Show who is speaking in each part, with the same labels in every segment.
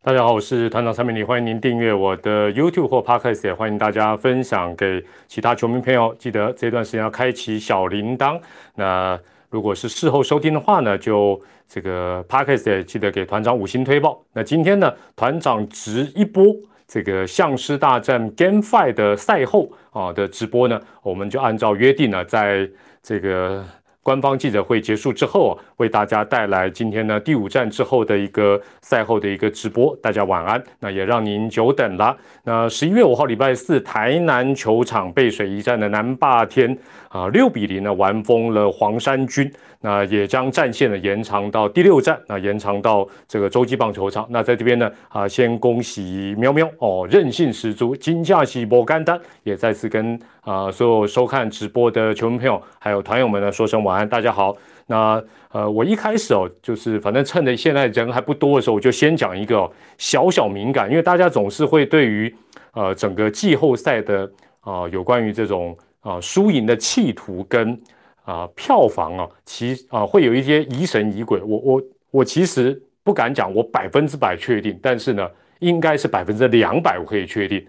Speaker 1: 大家好，我是团长蔡明礼，欢迎您订阅我的 YouTube 或 Podcast，也欢迎大家分享给其他球迷朋友。记得这段时间要开启小铃铛。那如果是事后收听的话呢，就这个 Podcast 也记得给团长五星推报。那今天呢，团长直一波这个相师大战 Game Five 的赛后啊的直播呢，我们就按照约定呢，在这个。官方记者会结束之后啊，为大家带来今天呢第五站之后的一个赛后的一个直播。大家晚安，那也让您久等了。那十一月五号礼拜四，台南球场背水一战的南霸天啊，六比零呢完封了黄山军。那也将战线呢延长到第六站，那延长到这个洲际棒球场。那在这边呢啊，先恭喜喵喵哦，韧性十足，金价喜波干单，也再次跟啊所有收看直播的球迷朋友还有团友们呢说声晚安，大家好。那呃，我一开始哦，就是反正趁着现在人还不多的时候，我就先讲一个小小敏感，因为大家总是会对于呃整个季后赛的啊有关于这种啊输赢的企图跟。啊，票房啊，其啊会有一些疑神疑鬼。我我我其实不敢讲，我百分之百确定，但是呢，应该是百分之两百我可以确定。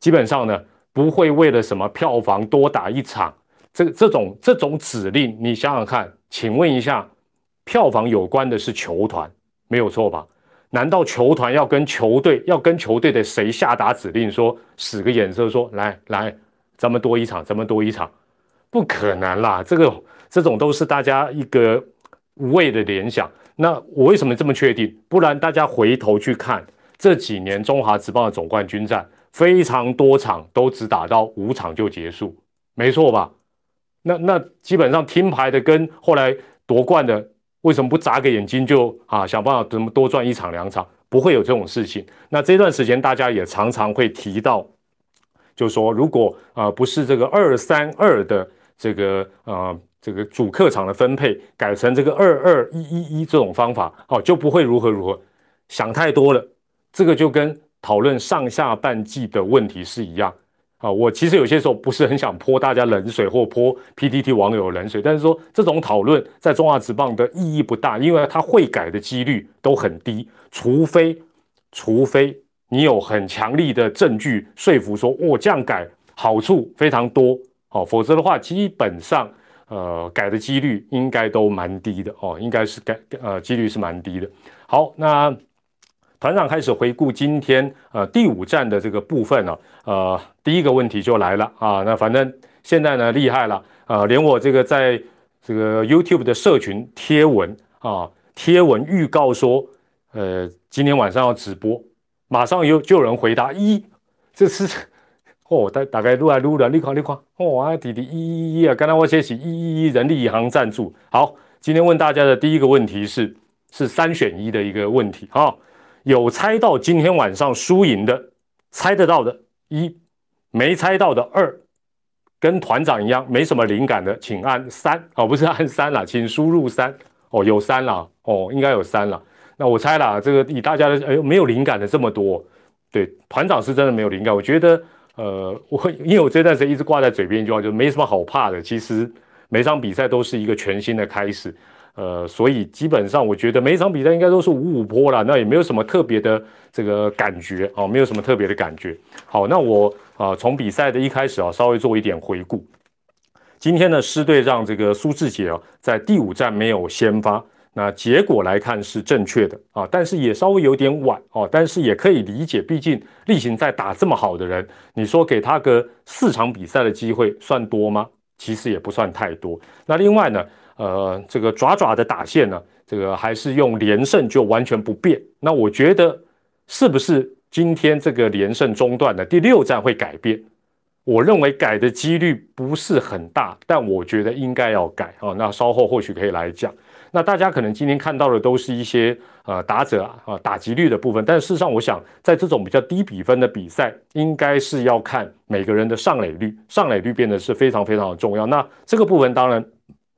Speaker 1: 基本上呢，不会为了什么票房多打一场，这这种这种指令，你想想看，请问一下，票房有关的是球团，没有错吧？难道球团要跟球队要跟球队的谁下达指令，说使个眼色，说来来，咱们多一场，咱们多一场？不可能啦，这个这种都是大家一个无谓的联想。那我为什么这么确定？不然大家回头去看这几年中华职棒的总冠军战，非常多场都只打到五场就结束，没错吧？那那基本上听牌的跟后来夺冠的，为什么不眨个眼睛就啊想办法怎么多赚一场两场？不会有这种事情。那这段时间大家也常常会提到，就说如果啊不是这个二三二的。这个呃，这个主客场的分配改成这个二二一一一这种方法，哦，就不会如何如何想太多了。这个就跟讨论上下半季的问题是一样啊。我其实有些时候不是很想泼大家冷水或泼 PTT 网友冷水，但是说这种讨论在中华职棒的意义不大，因为它会改的几率都很低，除非除非你有很强力的证据说服说，我这样改好处非常多。好，否则的话，基本上，呃，改的几率应该都蛮低的哦，应该是改，呃，几率是蛮低的。好，那团长开始回顾今天呃第五站的这个部分呢，呃，第一个问题就来了啊，那反正现在呢厉害了啊，连我这个在这个 YouTube 的社群贴文啊，贴文预告说，呃，今天晚上要直播，马上有就有人回答一，这是。哦，大大概撸来撸了，你看你看，哦啊，弟弟一一一啊，刚才我写起一一一人力银行赞助。好，今天问大家的第一个问题是，是三选一的一个问题啊。有猜到今天晚上输赢的，猜得到的一，没猜到的二，跟团长一样没什么灵感的，请按三哦，不是按三了，请输入三哦，有三了哦，应该有三了。那我猜了，这个以大家的哎呦没有灵感的这么多，对，团长是真的没有灵感，我觉得。呃，我因为我这段时间一直挂在嘴边一句话，就没什么好怕的。其实每场比赛都是一个全新的开始，呃，所以基本上我觉得每一场比赛应该都是五五坡了，那也没有什么特别的这个感觉啊，没有什么特别的感觉。好，那我啊从比赛的一开始啊，稍微做一点回顾。今天呢，狮队让这个苏志杰啊在第五站没有先发。那结果来看是正确的啊，但是也稍微有点晚哦，但是也可以理解，毕竟例行赛打这么好的人，你说给他个四场比赛的机会算多吗？其实也不算太多。那另外呢，呃，这个爪爪的打线呢，这个还是用连胜就完全不变。那我觉得是不是今天这个连胜中断的第六站会改变？我认为改的几率不是很大，但我觉得应该要改啊。那稍后或许可以来讲。那大家可能今天看到的都是一些呃打者啊打击率的部分，但事实上，我想在这种比较低比分的比赛，应该是要看每个人的上垒率，上垒率变得是非常非常的重要。那这个部分当然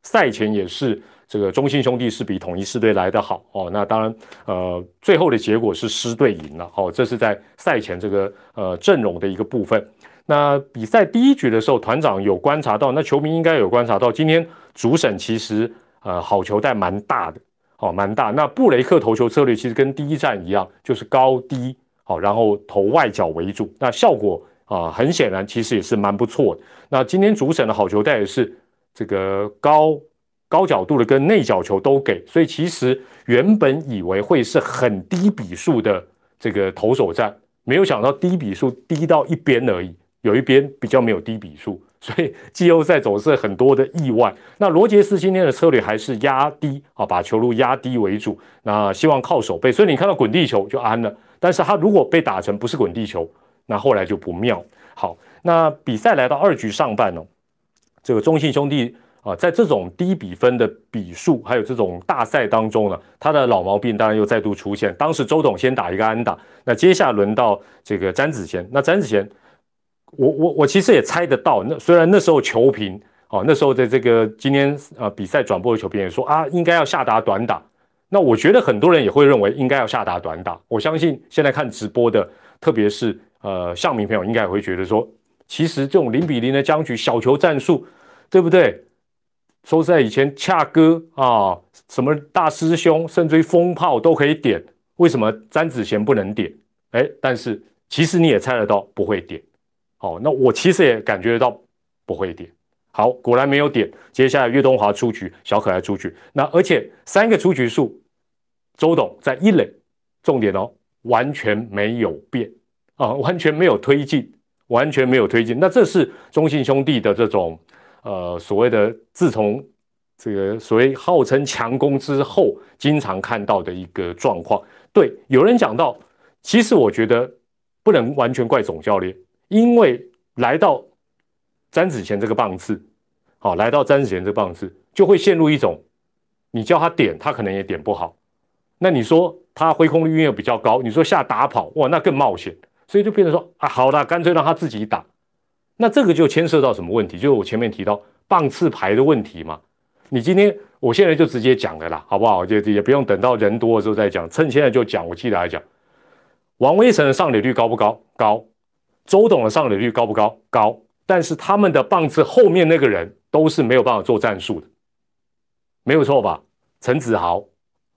Speaker 1: 赛前也是这个中信兄弟是比统一狮队来的好哦。那当然呃最后的结果是狮队赢了哦，这是在赛前这个呃阵容的一个部分。那比赛第一局的时候，团长有观察到，那球迷应该有观察到，今天主审其实。呃，好球带蛮大的哦，蛮大。那布雷克投球策略其实跟第一站一样，就是高低好，然后投外角为主。那效果啊，很显然其实也是蛮不错的。那今天主审的好球带也是这个高高角度的跟内角球都给，所以其实原本以为会是很低比数的这个投手战，没有想到低比数低到一边而已，有一边比较没有低比数。所以季后赛走势很多的意外。那罗杰斯今天的策略还是压低啊，把球路压低为主。那希望靠手背，所以你看到滚地球就安了。但是他如果被打成不是滚地球，那后来就不妙。好，那比赛来到二局上半哦，这个中信兄弟啊，在这种低比分的比数，还有这种大赛当中呢，他的老毛病当然又再度出现。当时周董先打一个安打，那接下来轮到这个詹子贤，那詹子贤。我我我其实也猜得到，那虽然那时候球评哦，那时候的这个今天呃比赛转播的球评也说啊，应该要下达短打。那我觉得很多人也会认为应该要下达短打。我相信现在看直播的，特别是呃向明朋友，应该也会觉得说，其实这种零比零的僵局，小球战术，对不对？说实在，以前恰哥啊，什么大师兄，甚至于风炮都可以点，为什么詹子贤不能点？哎，但是其实你也猜得到不会点。好，那我其实也感觉得到不会点。好，果然没有点。接下来岳东华出局，小可爱出局。那而且三个出局数，周董在一垒，重点哦，完全没有变啊，完全没有推进，完全没有推进。那这是中信兄弟的这种呃所谓的自从这个所谓号称强攻之后，经常看到的一个状况。对，有人讲到，其实我觉得不能完全怪总教练。因为来到詹子贤这个棒次，好，来到詹子贤这个棒次，就会陷入一种，你叫他点，他可能也点不好。那你说他挥空率又比较高，你说下打跑，哇，那更冒险。所以就变成说啊，好了，干脆让他自己打。那这个就牵涉到什么问题？就是我前面提到棒次排的问题嘛。你今天，我现在就直接讲了啦，好不好？就也不用等到人多的时候再讲，趁现在就讲。我记得来讲，王威成的上垒率高不高？高。周董的上垒率高不高？高，但是他们的棒次后面那个人都是没有办法做战术的，没有错吧？陈子豪，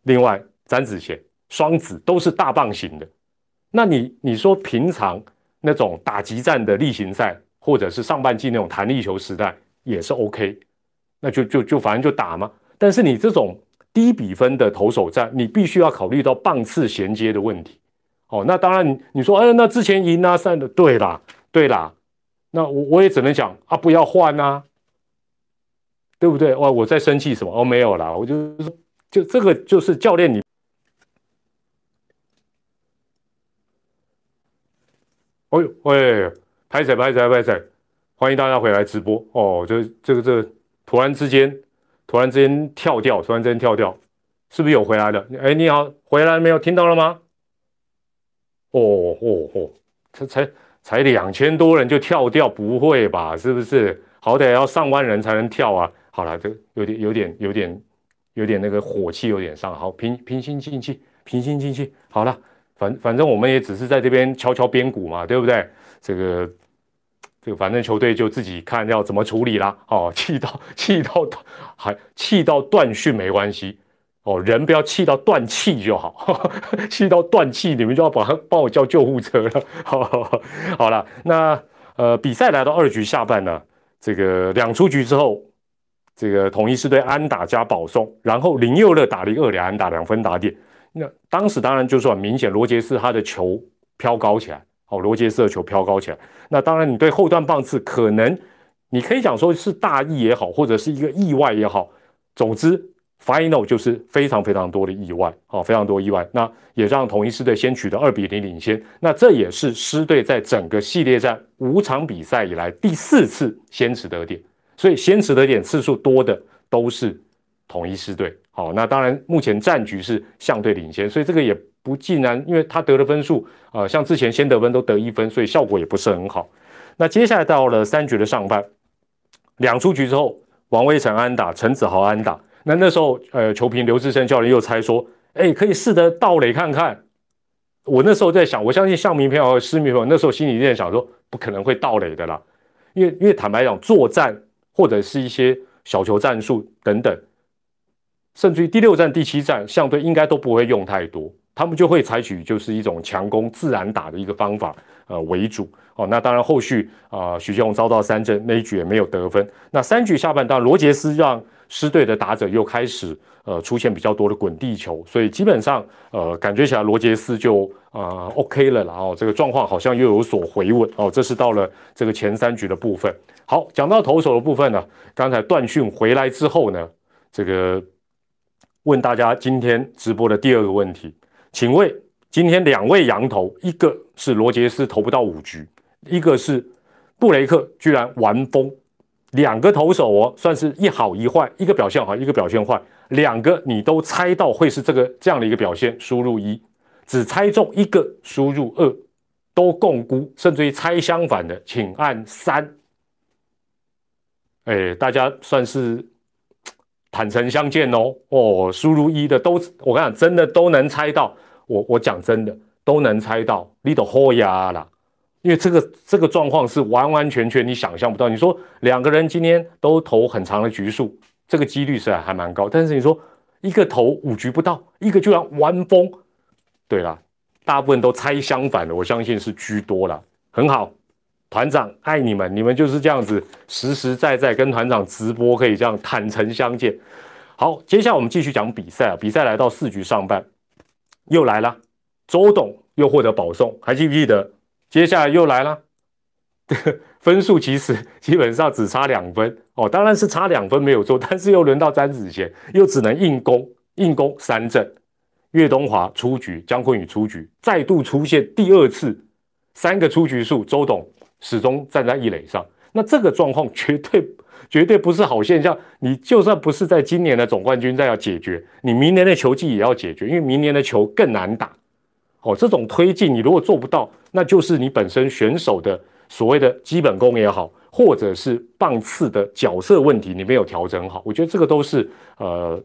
Speaker 1: 另外詹子贤、双子都是大棒型的。那你你说平常那种打击战的例行赛，或者是上半季那种弹力球时代也是 OK，那就就就反正就打嘛。但是你这种低比分的投手战，你必须要考虑到棒次衔接的问题。哦，那当然，你说，哎，那之前赢啊，散的，对啦，对啦，那我我也只能讲啊，不要换啊，对不对？哇，我在生气什么？哦，没有啦，我就是就这个就是教练你，哎呦，喂，拍仔拍仔拍仔，欢迎大家回来直播哦，这这个这个突然之间，突然之间跳掉，突然之间跳掉，是不是有回来的？哎，你好，回来没有？听到了吗？哦哦哦，才才才两千多人就跳掉，不会吧？是不是？好歹要上万人才能跳啊！好了，这有点有点有点有点那个火气有点上，好平平心静气，平心静气。好了，反反正我们也只是在这边敲敲边鼓嘛，对不对？这个这个反正球队就自己看要怎么处理啦。哦，气到气到还气到断讯没关系。哦，人不要气到断气就好，气到断气，你们就要把他帮我叫救护车了。好，好了，那呃，比赛来到二局下半呢，这个两出局之后，这个统一是对安打加保送，然后林佑乐打了一个二连安打两分打点。那当时当然就是很明显，罗杰斯他的球飘高起来，哦，罗杰斯的球飘高起来。那当然，你对后段棒次可能你可以讲说是大意也好，或者是一个意外也好，总之。Final 就是非常非常多的意外，好，非常多意外，那也让同一师队先取得二比零领先，那这也是师队在整个系列战五场比赛以来第四次先持得点，所以先持得点次数多的都是统一师队，好，那当然目前战局是相对领先，所以这个也不尽然，因为他得的分数，呃，像之前先得分都得一分，所以效果也不是很好。那接下来到了三局的上半，两出局之后，王威成安打，陈子豪安打。那那时候，呃，球评刘志胜教练又猜说，哎，可以试着倒垒看看。我那时候在想，我相信向明票和施明友那时候心里在想说，不可能会倒垒的啦，因为因为坦白讲，作战或者是一些小球战术等等，甚至于第六战、第七战，相对应该都不会用太多，他们就会采取就是一种强攻、自然打的一个方法，呃为主。哦，那当然后续啊，许建宏遭到三振，那一局也没有得分。那三局下半段，罗杰斯让狮队的打者又开始呃出现比较多的滚地球，所以基本上呃感觉起来罗杰斯就呃 OK 了，然后这个状况好像又有所回稳。哦，这是到了这个前三局的部分。好，讲到投手的部分呢，刚才段讯回来之后呢，这个。问大家今天直播的第二个问题，请问今天两位羊头，一个是罗杰斯投不到五局，一个是布雷克居然玩疯，两个投手哦，算是一好一坏，一个表现好，一个表现坏，两个你都猜到会是这个这样的一个表现，输入一，只猜中一个输入二，都共估，甚至于猜相反的，请按三。哎，大家算是。坦诚相见哦哦，输入一的都，我跟你讲，真的都能猜到。我我讲真的，都能猜到。你都豁牙了，因为这个这个状况是完完全全你想象不到。你说两个人今天都投很长的局数，这个几率是还蛮高。但是你说一个投五局不到，一个居然玩疯，对啦，大部分都猜相反的，我相信是居多了。很好。团长爱你们，你们就是这样子实实在在跟团长直播，可以这样坦诚相见。好，接下来我们继续讲比赛。比赛来到四局上半，又来了，周董又获得保送，还记不记得？接下来又来了，分数其实基本上只差两分哦，当然是差两分没有错，但是又轮到詹子贤，又只能硬攻硬攻三阵。岳东华出局，姜昆宇出局，再度出现第二次三个出局数，周董。始终站在一垒上，那这个状况绝对绝对不是好现象。你就算不是在今年的总冠军赛要解决，你明年的球季也要解决，因为明年的球更难打。哦，这种推进你如果做不到，那就是你本身选手的所谓的基本功也好，或者是棒次的角色问题你没有调整好。我觉得这个都是呃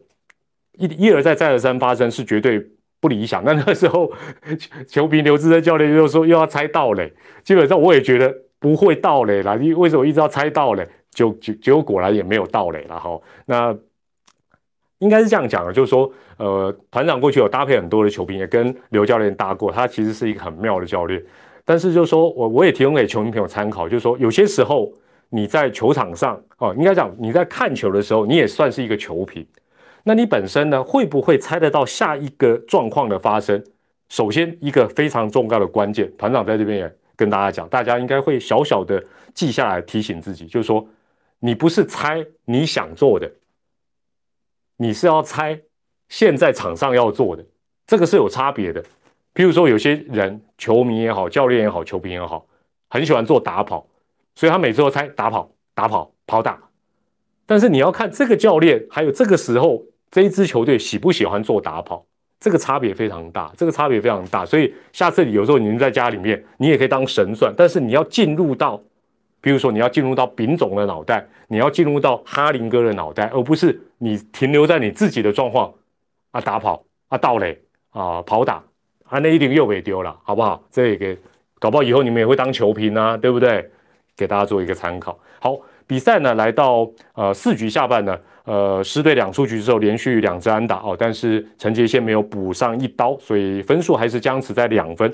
Speaker 1: 一一而再再而三发生，是绝对。不理想。那那时候，球评刘志珍教练又说又要猜到嘞，基本上我也觉得不会到嘞啦。你为什么一直要猜到嘞？就就结果果然也没有到嘞了哈。那应该是这样讲的，就是说，呃，团长过去有搭配很多的球评，也跟刘教练搭过，他其实是一个很妙的教练。但是就是说我我也提供给球迷朋友参考，就是说有些时候你在球场上哦，应该讲你在看球的时候，你也算是一个球评。那你本身呢，会不会猜得到下一个状况的发生？首先，一个非常重要的关键，团长在这边也跟大家讲，大家应该会小小的记下来，提醒自己，就是说，你不是猜你想做的，你是要猜现在场上要做的，这个是有差别的。譬如说，有些人，球迷也好，教练也好，球评也好，很喜欢做打跑，所以他每次都猜打跑、打跑、跑打。但是你要看这个教练，还有这个时候这一支球队喜不喜欢做打跑，这个差别非常大，这个差别非常大。所以下次你有时候你们在家里面，你也可以当神算，但是你要进入到，比如说你要进入到丙总的脑袋，你要进入到哈林哥的脑袋，而不是你停留在你自己的状况啊，打跑啊，盗垒啊，跑打啊，那一定又被丢了，好不好？这也给搞不好以后你们也会当球评啊，对不对？给大家做一个参考。好。比赛呢，来到呃四局下半呢，呃狮队两出局之后，连续两支安打哦，但是陈杰宪没有补上一刀，所以分数还是僵持在两分。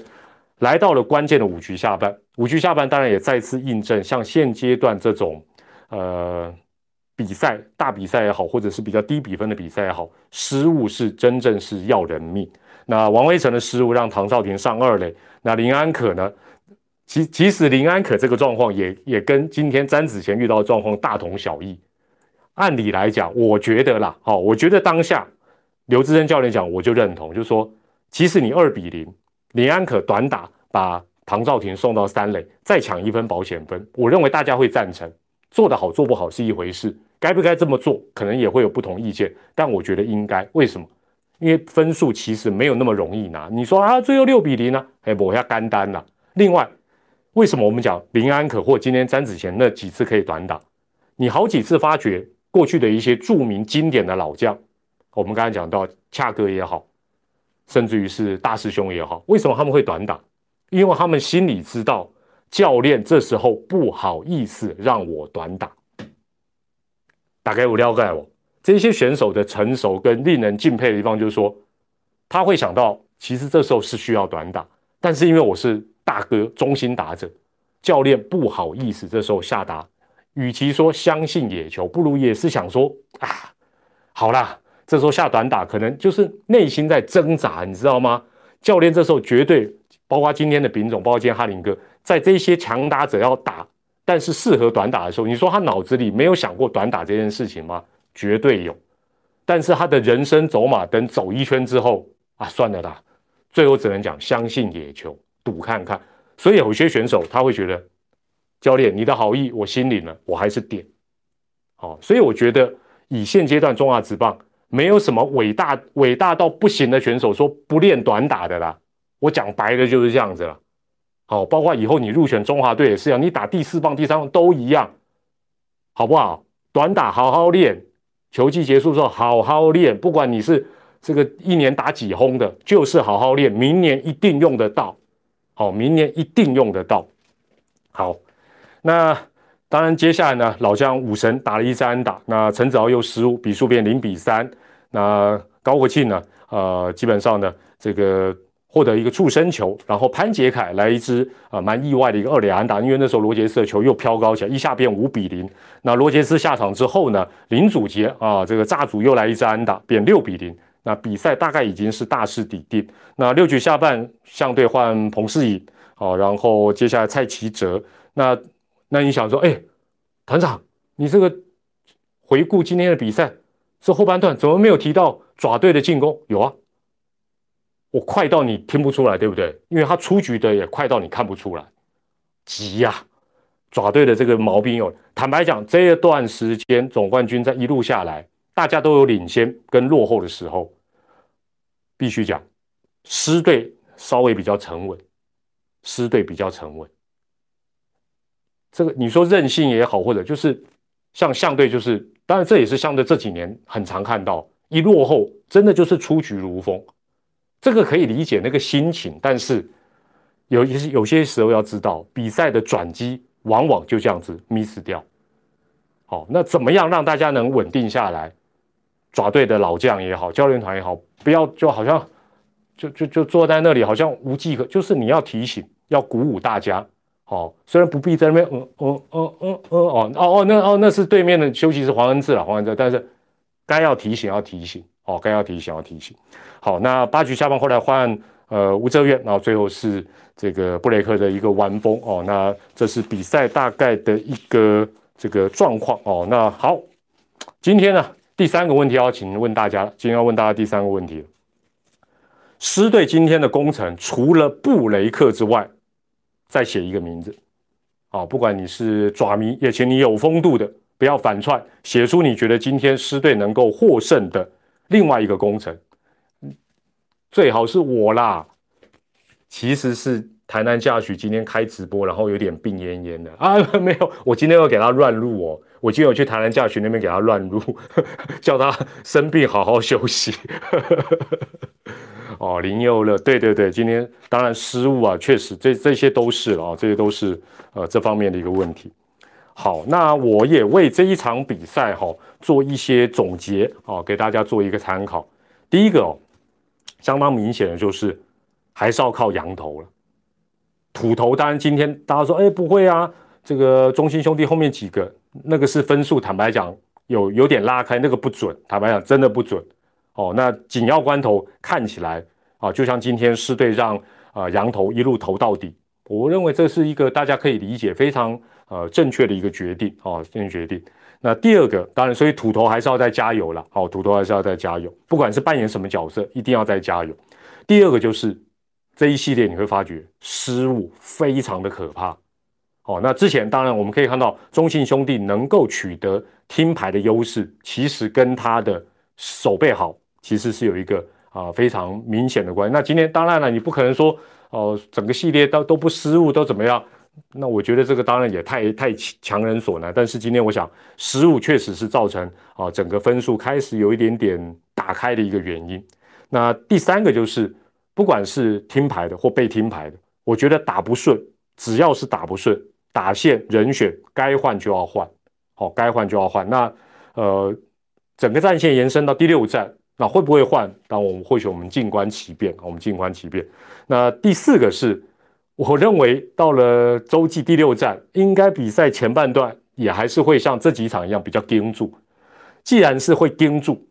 Speaker 1: 来到了关键的五局下半，五局下半当然也再次印证，像现阶段这种呃比赛大比赛也好，或者是比较低比分的比赛也好，失误是真正是要人命。那王威成的失误让唐少廷上二垒，那林安可呢？其其实林安可这个状况也也跟今天詹子贤遇到的状况大同小异。按理来讲，我觉得啦，好，我觉得当下刘志珍教练讲，我就认同，就是说，其实你二比零，林安可短打把唐兆廷送到三垒，再抢一分保险分，我认为大家会赞成。做得好做不好是一回事，该不该这么做，可能也会有不同意见，但我觉得应该。为什么？因为分数其实没有那么容易拿。你说啊，最后六比零呢？哎，我要干单了。另外。为什么我们讲林安可或今天詹子贤那几次可以短打？你好几次发觉过去的一些著名经典的老将，我们刚才讲到恰哥也好，甚至于是大师兄也好，为什么他们会短打？因为他们心里知道教练这时候不好意思让我短打。大概我了解我，这些选手的成熟跟令人敬佩的地方，就是说他会想到，其实这时候是需要短打，但是因为我是大哥中心打者，教练不好意思这时候下达，与其说相信野球，不如也是想说啊，好啦，这时候下短打可能就是内心在挣扎，你知道吗？教练这时候绝对，包括今天的丙总，包括今天哈林哥，在这些强打者要打，但是适合短打的时候，你说他脑子里没有想过短打这件事情吗？绝对有，但是他的人生走马灯走一圈之后啊，算了啦，最后只能讲相信野球，赌看看。所以有些选手他会觉得，教练你的好意我心领了，我还是点。好，所以我觉得以现阶段中华职棒。没有什么伟大伟大到不行的选手说不练短打的啦，我讲白的就是这样子了。好，包括以后你入选中华队也是一样，你打第四棒、第三棒都一样，好不好？短打好好练，球季结束之后好好练，不管你是这个一年打几轰的，就是好好练，明年一定用得到。好，明年一定用得到。好，那。当然，接下来呢，老将武神打了一三打，那陈子豪又失误，比数变零比三。那高国庆呢，呃，基本上呢，这个获得一个触身球，然后潘杰凯来一支啊，蛮意外的一个二垒安打，因为那时候罗杰斯的球又飘高起来，一下变五比零。那罗杰斯下场之后呢，林祖杰啊，这个炸主又来一支安打，变六比零。那比赛大概已经是大势已定。那六局下半相对换彭世颖，好，然后接下来蔡奇哲，那。那你想说，哎，团长，你这个回顾今天的比赛，这后半段怎么没有提到爪队的进攻？有啊，我快到你听不出来，对不对？因为他出局的也快到你看不出来，急呀！爪队的这个毛病有。坦白讲，这一段时间总冠军在一路下来，大家都有领先跟落后的时候，必须讲，狮队稍微比较沉稳，狮队比较沉稳。这个你说任性也好，或者就是像相对就是，当然这也是相对这几年很常看到一落后，真的就是出局如风，这个可以理解那个心情，但是有些有些时候要知道比赛的转机往往就这样子 miss 掉。好，那怎么样让大家能稳定下来？爪队的老将也好，教练团也好，不要就好像就就就坐在那里，好像无计可，就是你要提醒，要鼓舞大家。好，虽然不必在那边，嗯嗯嗯嗯嗯哦哦哦，那哦那是对面的休息室黄恩志了，黄恩志，但是该要提醒要提醒，哦，该要提醒要提醒。好，那八局下半后来换呃吴哲远，然后最后是这个布雷克的一个完封哦，那这是比赛大概的一个这个状况哦。那好，今天呢第三个问题要请问大家，今天要问大家第三个问题，狮队今天的工程除了布雷克之外。再写一个名字，啊，不管你是爪迷，也请你有风度的，不要反串，写出你觉得今天狮队能够获胜的另外一个工程，最好是我啦。其实是台南驾许今天开直播，然后有点病恹恹的啊，没有，我今天要给他乱录哦，我今天有去台南驾许那边给他乱录，叫他生病好好休息。哦，林佑乐，对对对，今天当然失误啊，确实这这些都是了啊，这些都是呃这方面的一个问题。好，那我也为这一场比赛哈做一些总结啊，给大家做一个参考。第一个哦，相当明显的就是还是要靠羊头了，土头当然今天大家说哎不会啊，这个中心兄弟后面几个那个是分数，坦白讲有有点拉开，那个不准，坦白讲真的不准。哦，那紧要关头看起来啊，就像今天狮队让啊羊头一路投到底，我认为这是一个大家可以理解非常呃正确的一个决定啊，正确决定。那第二个当然，所以土头还是要再加油了，好，土头还是要再加油，不管是扮演什么角色，一定要再加油。第二个就是这一系列你会发觉失误非常的可怕。哦，那之前当然我们可以看到中信兄弟能够取得听牌的优势，其实跟他的手背好。其实是有一个啊非常明显的关系。那今天当然了，你不可能说哦整个系列都都不失误都怎么样？那我觉得这个当然也太太强人所难。但是今天我想失误确实是造成啊整个分数开始有一点点打开的一个原因。那第三个就是不管是听牌的或被听牌的，我觉得打不顺，只要是打不顺，打线人选该换就要换，好该换就要换。那呃。整个战线延伸到第六站，那会不会换？当我们或许我们静观其变，我们静观其变。那第四个是，我认为到了洲际第六站，应该比赛前半段也还是会像这几场一样比较盯住。既然是会盯住，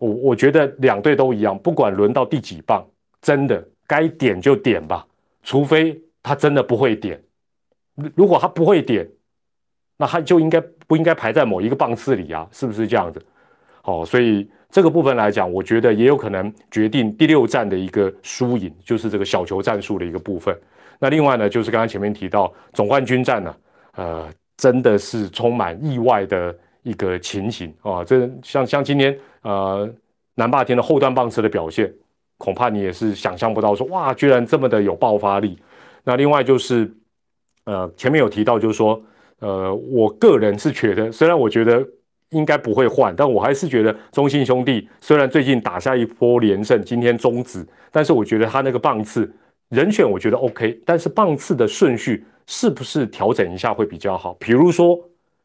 Speaker 1: 我我觉得两队都一样，不管轮到第几棒，真的该点就点吧，除非他真的不会点。如果他不会点，那他就应该不应该排在某一个棒次里啊？是不是这样子？好，所以这个部分来讲，我觉得也有可能决定第六战的一个输赢，就是这个小球战术的一个部分。那另外呢，就是刚刚前面提到总冠军战呢，呃，真的是充满意外的一个情形啊。这像像今天呃南霸天的后段棒次的表现，恐怕你也是想象不到，说哇，居然这么的有爆发力。那另外就是呃前面有提到，就是说呃我个人是觉得，虽然我觉得。应该不会换，但我还是觉得中信兄弟虽然最近打下一波连胜，今天终止，但是我觉得他那个棒次人选我觉得 OK，但是棒次的顺序是不是调整一下会比较好？比如说，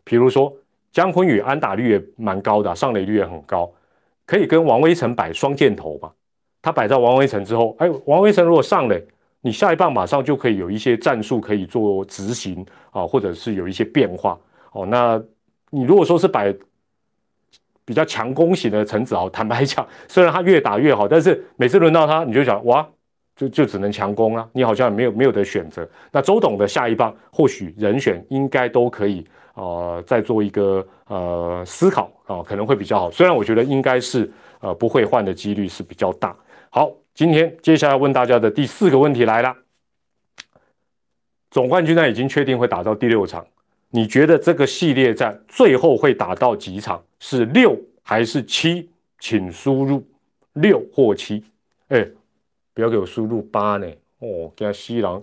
Speaker 1: 比如说姜昆宇安打率也蛮高的，上垒率也很高，可以跟王威成摆双箭头嘛？他摆在王威成之后，哎，王威成如果上垒，你下一棒马上就可以有一些战术可以做执行啊，或者是有一些变化哦。那你如果说是摆比较强攻型的陈子豪，坦白讲，虽然他越打越好，但是每次轮到他，你就想哇，就就只能强攻啊，你好像没有没有的选择。那周董的下一棒，或许人选应该都可以呃再做一个呃思考啊，可能会比较好。虽然我觉得应该是呃不会换的几率是比较大。好，今天接下来问大家的第四个问题来了，总冠军战已经确定会打到第六场。你觉得这个系列战最后会打到几场？是六还是七？请输入六或七。哎，不要给我输入八呢。哦，给他西郎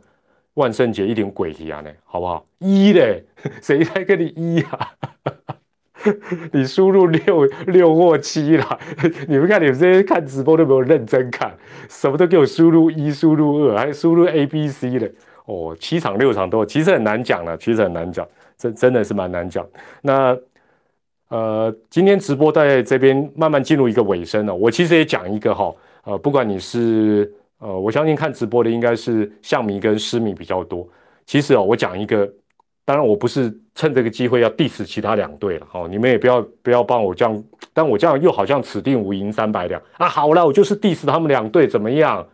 Speaker 1: 万圣节一点鬼气啊呢，好不好？一嘞，谁在跟你一啊？你输入六六或七啦。你们看，你们这些看直播都没有认真看，什么都给我输入一、输入二，还输入 A、B、C 的。哦，七场六场都，其实很难讲了，其实很难讲。真真的是蛮难讲。那呃，今天直播在这边慢慢进入一个尾声了。我其实也讲一个哈，呃，不管你是呃，我相信看直播的应该是象迷跟狮迷比较多。其实哦，我讲一个，当然我不是趁这个机会要 diss 其他两队了哈，你们也不要不要帮我这样，但我这样又好像此定无银三百两啊。好了，我就是 diss 他们两队怎么样？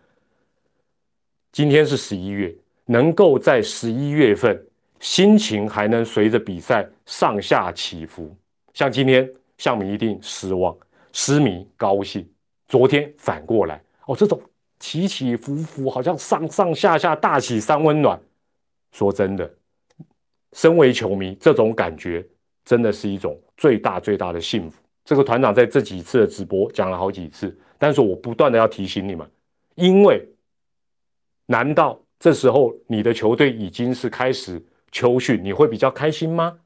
Speaker 1: 今天是十一月，能够在十一月份。心情还能随着比赛上下起伏，像今天向迷一定失望，失迷高兴。昨天反过来哦，这种起起伏伏，好像上上下下大喜三温暖。说真的，身为球迷，这种感觉真的是一种最大最大的幸福。这个团长在这几次的直播讲了好几次，但是我不断的要提醒你们，因为难道这时候你的球队已经是开始？秋训你会比较开心吗？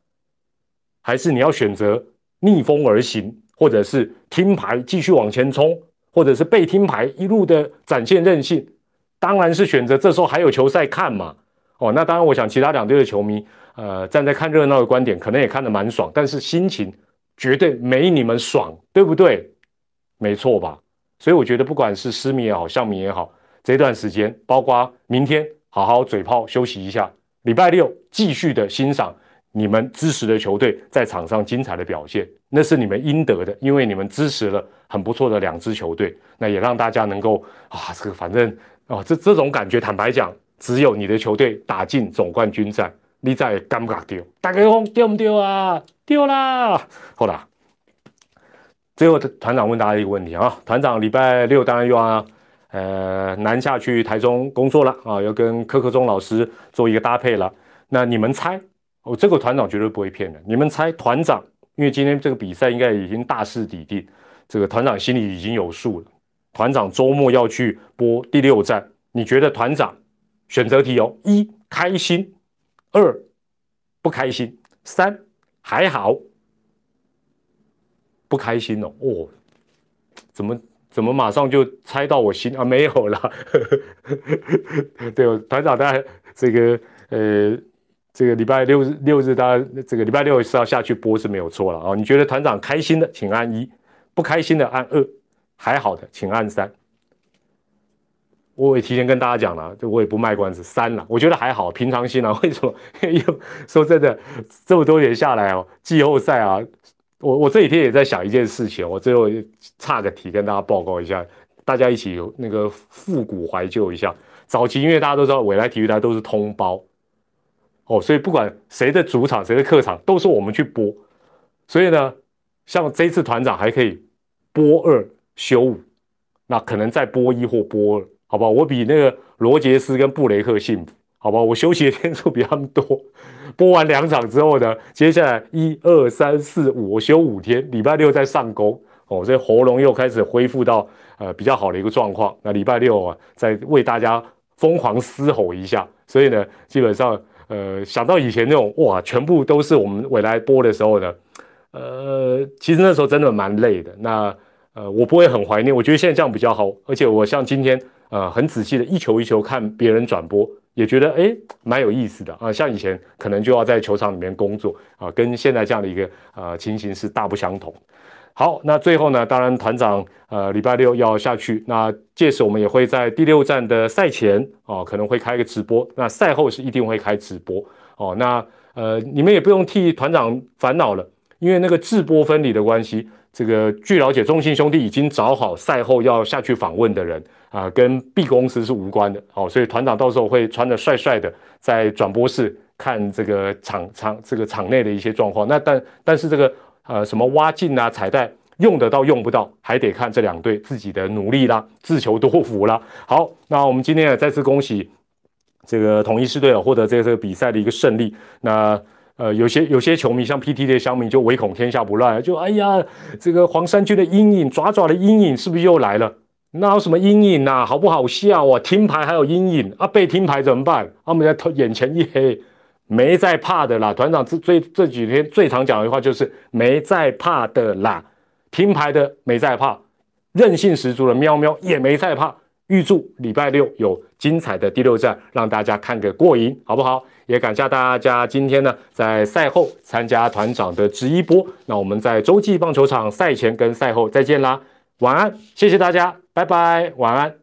Speaker 1: 还是你要选择逆风而行，或者是听牌继续往前冲，或者是被听牌一路的展现韧性？当然是选择这时候还有球赛看嘛。哦，那当然，我想其他两队的球迷，呃，站在看热闹的观点，可能也看得蛮爽，但是心情绝对没你们爽，对不对？没错吧？所以我觉得，不管是失迷也好，笑迷也好，这段时间，包括明天，好好嘴炮休息一下。礼拜六继续的欣赏你们支持的球队在场上精彩的表现，那是你们应得的，因为你们支持了很不错的两支球队，那也让大家能够啊，这个反正啊，这这种感觉，坦白讲，只有你的球队打进总冠军战，你在尴尬丢，大家讲丢不丢啊？丢啦！好啦，最后团长问大家一个问题啊，团长礼拜六当然又要。呃，南下去台中工作了啊，要跟柯克忠老师做一个搭配了。那你们猜，我这个团长绝对不会骗人。你们猜团长，因为今天这个比赛应该已经大势已定，这个团长心里已经有数了。团长周末要去播第六站，你觉得团长选择题哦：一开心，二不开心，三还好，不开心哦。哦，怎么？怎么马上就猜到我心啊？没有了，对，团长，大家这个呃，这个礼拜六日六日，大家这个礼拜六是要下去播是没有错了啊。你觉得团长开心的，请按一；不开心的按二，还好的请按三。我也提前跟大家讲了，就我也不卖关子，三了，我觉得还好，平常心啊。为什么？因 为说真的，这么多年下来哦，季后赛啊，我我这几天也在想一件事情，我最后差个题跟大家报告一下，大家一起有那个复古怀旧一下。早期因为大家都知道，未来体育台都是通包哦，所以不管谁的主场谁的客场，都是我们去播。所以呢，像这次团长还可以播二休五，那可能再播一或播二。好吧，我比那个罗杰斯跟布雷克幸福，好吧，我休息的天数比他们多。播完两场之后呢，接下来一二三四五，我休五天，礼拜六再上工哦，所以喉咙又开始恢复到呃比较好的一个状况。那礼拜六啊，再为大家疯狂嘶吼一下。所以呢，基本上呃想到以前那种哇，全部都是我们未来播的时候呢，呃，其实那时候真的蛮累的。那呃，我不会很怀念，我觉得现在这样比较好，而且我像今天。呃，很仔细的一球一球看别人转播，也觉得哎蛮有意思的啊。像以前可能就要在球场里面工作啊，跟现在这样的一个呃情形是大不相同。好，那最后呢，当然团长呃礼拜六要下去，那届时我们也会在第六站的赛前哦，可能会开个直播，那赛后是一定会开直播哦。那呃你们也不用替团长烦恼了，因为那个制播分离的关系，这个据了解，中信兄弟已经找好赛后要下去访问的人。啊，跟 B 公司是无关的，好，所以团长到时候会穿的帅帅的，在转播室看这个场场这个场内的一些状况。那但但是这个呃什么挖镜啊彩带用得到用不到，还得看这两队自己的努力啦，自求多福啦。好，那我们今天也再次恭喜这个统一狮队获得这个比赛的一个胜利。那呃有些有些球迷像 PT 的乡民就唯恐天下不乱，就哎呀这个黄山区的阴影爪爪的阴影是不是又来了？那有什么阴影呐？好不好笑啊？听牌还有阴影啊？被听牌怎么办？他们在眼前一黑，没在怕的啦。团长这最这几天最常讲的话就是没在怕的啦。听牌的没在怕，韧性十足的喵喵也没在怕。预祝礼拜六有精彩的第六战，让大家看个过瘾，好不好？也感谢大家今天呢在赛后参加团长的直一播。那我们在洲际棒球场赛前跟赛后再见啦。晚安，谢谢大家，拜拜，晚安。